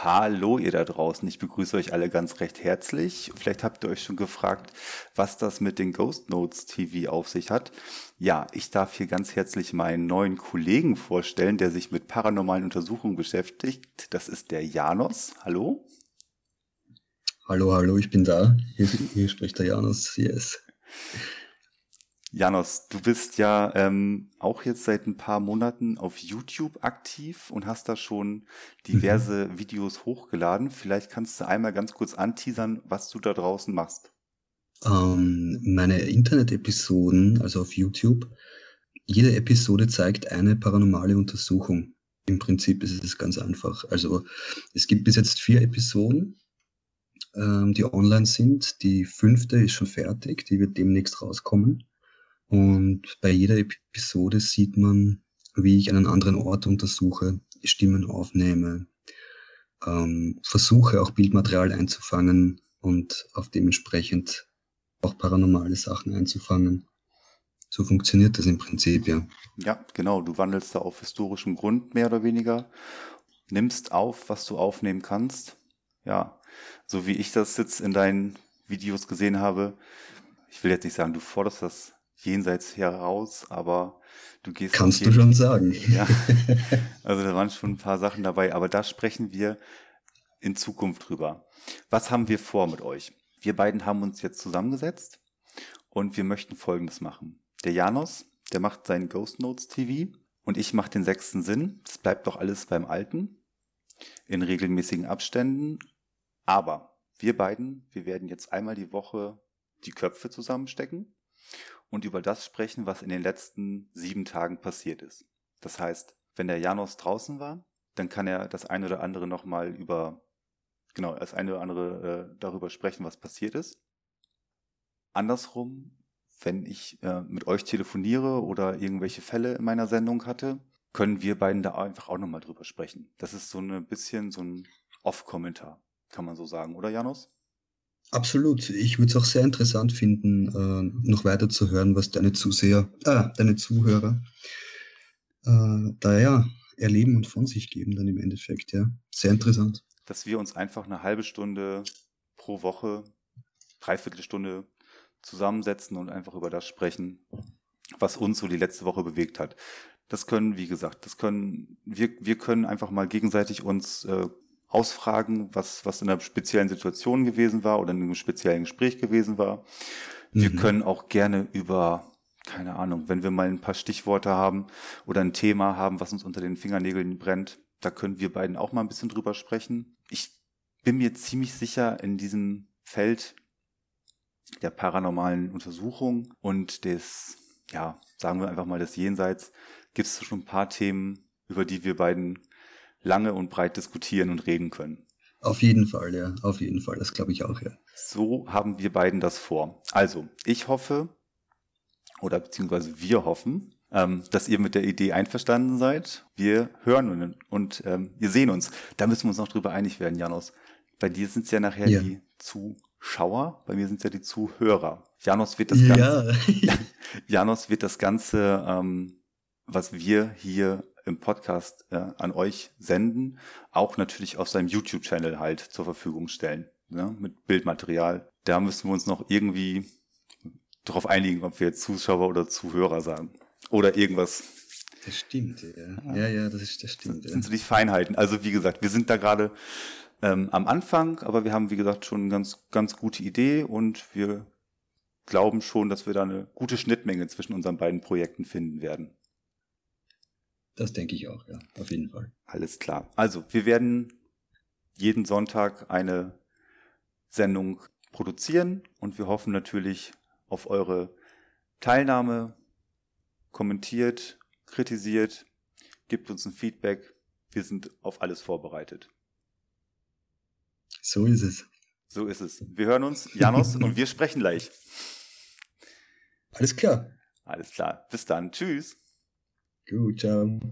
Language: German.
Hallo ihr da draußen, ich begrüße euch alle ganz recht herzlich. Vielleicht habt ihr euch schon gefragt, was das mit den Ghost Notes TV auf sich hat. Ja, ich darf hier ganz herzlich meinen neuen Kollegen vorstellen, der sich mit paranormalen Untersuchungen beschäftigt. Das ist der Janos. Hallo. Hallo, hallo, ich bin da. Hier, hier spricht der Janos. Yes. Janos, du bist ja ähm, auch jetzt seit ein paar Monaten auf YouTube aktiv und hast da schon diverse mhm. Videos hochgeladen. Vielleicht kannst du einmal ganz kurz anteasern, was du da draußen machst. Ähm, meine Internet-Episoden, also auf YouTube, jede Episode zeigt eine paranormale Untersuchung. Im Prinzip ist es ganz einfach. Also es gibt bis jetzt vier Episoden, ähm, die online sind. Die fünfte ist schon fertig, die wird demnächst rauskommen. Und bei jeder Episode sieht man, wie ich einen anderen Ort untersuche, Stimmen aufnehme, ähm, versuche auch Bildmaterial einzufangen und auf dementsprechend auch paranormale Sachen einzufangen. So funktioniert das im Prinzip, ja. Ja, genau. Du wandelst da auf historischem Grund mehr oder weniger, nimmst auf, was du aufnehmen kannst. Ja, so wie ich das jetzt in deinen Videos gesehen habe. Ich will jetzt nicht sagen, du forderst das jenseits heraus, aber du gehst. Kannst du schon sagen. Ja. Also da waren schon ein paar Sachen dabei, aber da sprechen wir in Zukunft drüber. Was haben wir vor mit euch? Wir beiden haben uns jetzt zusammengesetzt und wir möchten Folgendes machen. Der Janos, der macht seinen Ghost Notes TV und ich mache den sechsten Sinn. Das bleibt doch alles beim Alten. In regelmäßigen Abständen. Aber wir beiden, wir werden jetzt einmal die Woche die Köpfe zusammenstecken und über das sprechen, was in den letzten sieben Tagen passiert ist. Das heißt, wenn der Janos draußen war, dann kann er das eine oder andere nochmal über, genau, das eine oder andere äh, darüber sprechen, was passiert ist. Andersrum, wenn ich äh, mit euch telefoniere oder irgendwelche Fälle in meiner Sendung hatte, können wir beiden da einfach auch nochmal drüber sprechen. Das ist so ein bisschen so ein Off-Kommentar, kann man so sagen, oder Janos? Absolut. Ich würde es auch sehr interessant finden, äh, noch weiter zu hören, was deine Zuseher, äh, deine Zuhörer äh, da ja erleben und von sich geben dann im Endeffekt, ja. Sehr interessant. Dass wir uns einfach eine halbe Stunde pro Woche, dreiviertel Stunde zusammensetzen und einfach über das sprechen, was uns so die letzte Woche bewegt hat. Das können, wie gesagt, das können, wir, wir können einfach mal gegenseitig uns äh, ausfragen, was, was in einer speziellen Situation gewesen war oder in einem speziellen Gespräch gewesen war. Wir mhm. können auch gerne über, keine Ahnung, wenn wir mal ein paar Stichworte haben oder ein Thema haben, was uns unter den Fingernägeln brennt, da können wir beiden auch mal ein bisschen drüber sprechen. Ich bin mir ziemlich sicher, in diesem Feld der paranormalen Untersuchung und des, ja, sagen wir einfach mal des Jenseits, gibt es schon ein paar Themen, über die wir beiden lange und breit diskutieren und reden können. Auf jeden Fall, ja, auf jeden Fall, das glaube ich auch, ja. So haben wir beiden das vor. Also, ich hoffe, oder beziehungsweise wir hoffen, ähm, dass ihr mit der Idee einverstanden seid. Wir hören und, und ähm, wir sehen uns. Da müssen wir uns noch drüber einig werden, Janos. Bei dir sind es ja nachher ja. die Zuschauer, bei mir sind es ja die Zuhörer. Janos wird das Ganze, ja. Janos wird das Ganze, ähm, was wir hier im Podcast äh, an euch senden, auch natürlich auf seinem YouTube-Channel halt zur Verfügung stellen, ne, mit Bildmaterial. Da müssen wir uns noch irgendwie darauf einigen, ob wir jetzt Zuschauer oder Zuhörer sagen. Oder irgendwas. Das stimmt, ja. Ja, ja, das, ist, das stimmt. Das sind so die Feinheiten. Also wie gesagt, wir sind da gerade ähm, am Anfang, aber wir haben, wie gesagt, schon eine ganz, ganz gute Idee und wir glauben schon, dass wir da eine gute Schnittmenge zwischen unseren beiden Projekten finden werden. Das denke ich auch, ja, auf jeden Fall. Alles klar. Also, wir werden jeden Sonntag eine Sendung produzieren und wir hoffen natürlich auf eure Teilnahme. Kommentiert, kritisiert, gebt uns ein Feedback. Wir sind auf alles vorbereitet. So ist es. So ist es. Wir hören uns, Janos, und wir sprechen gleich. Alles klar. Alles klar. Bis dann. Tschüss. Good job.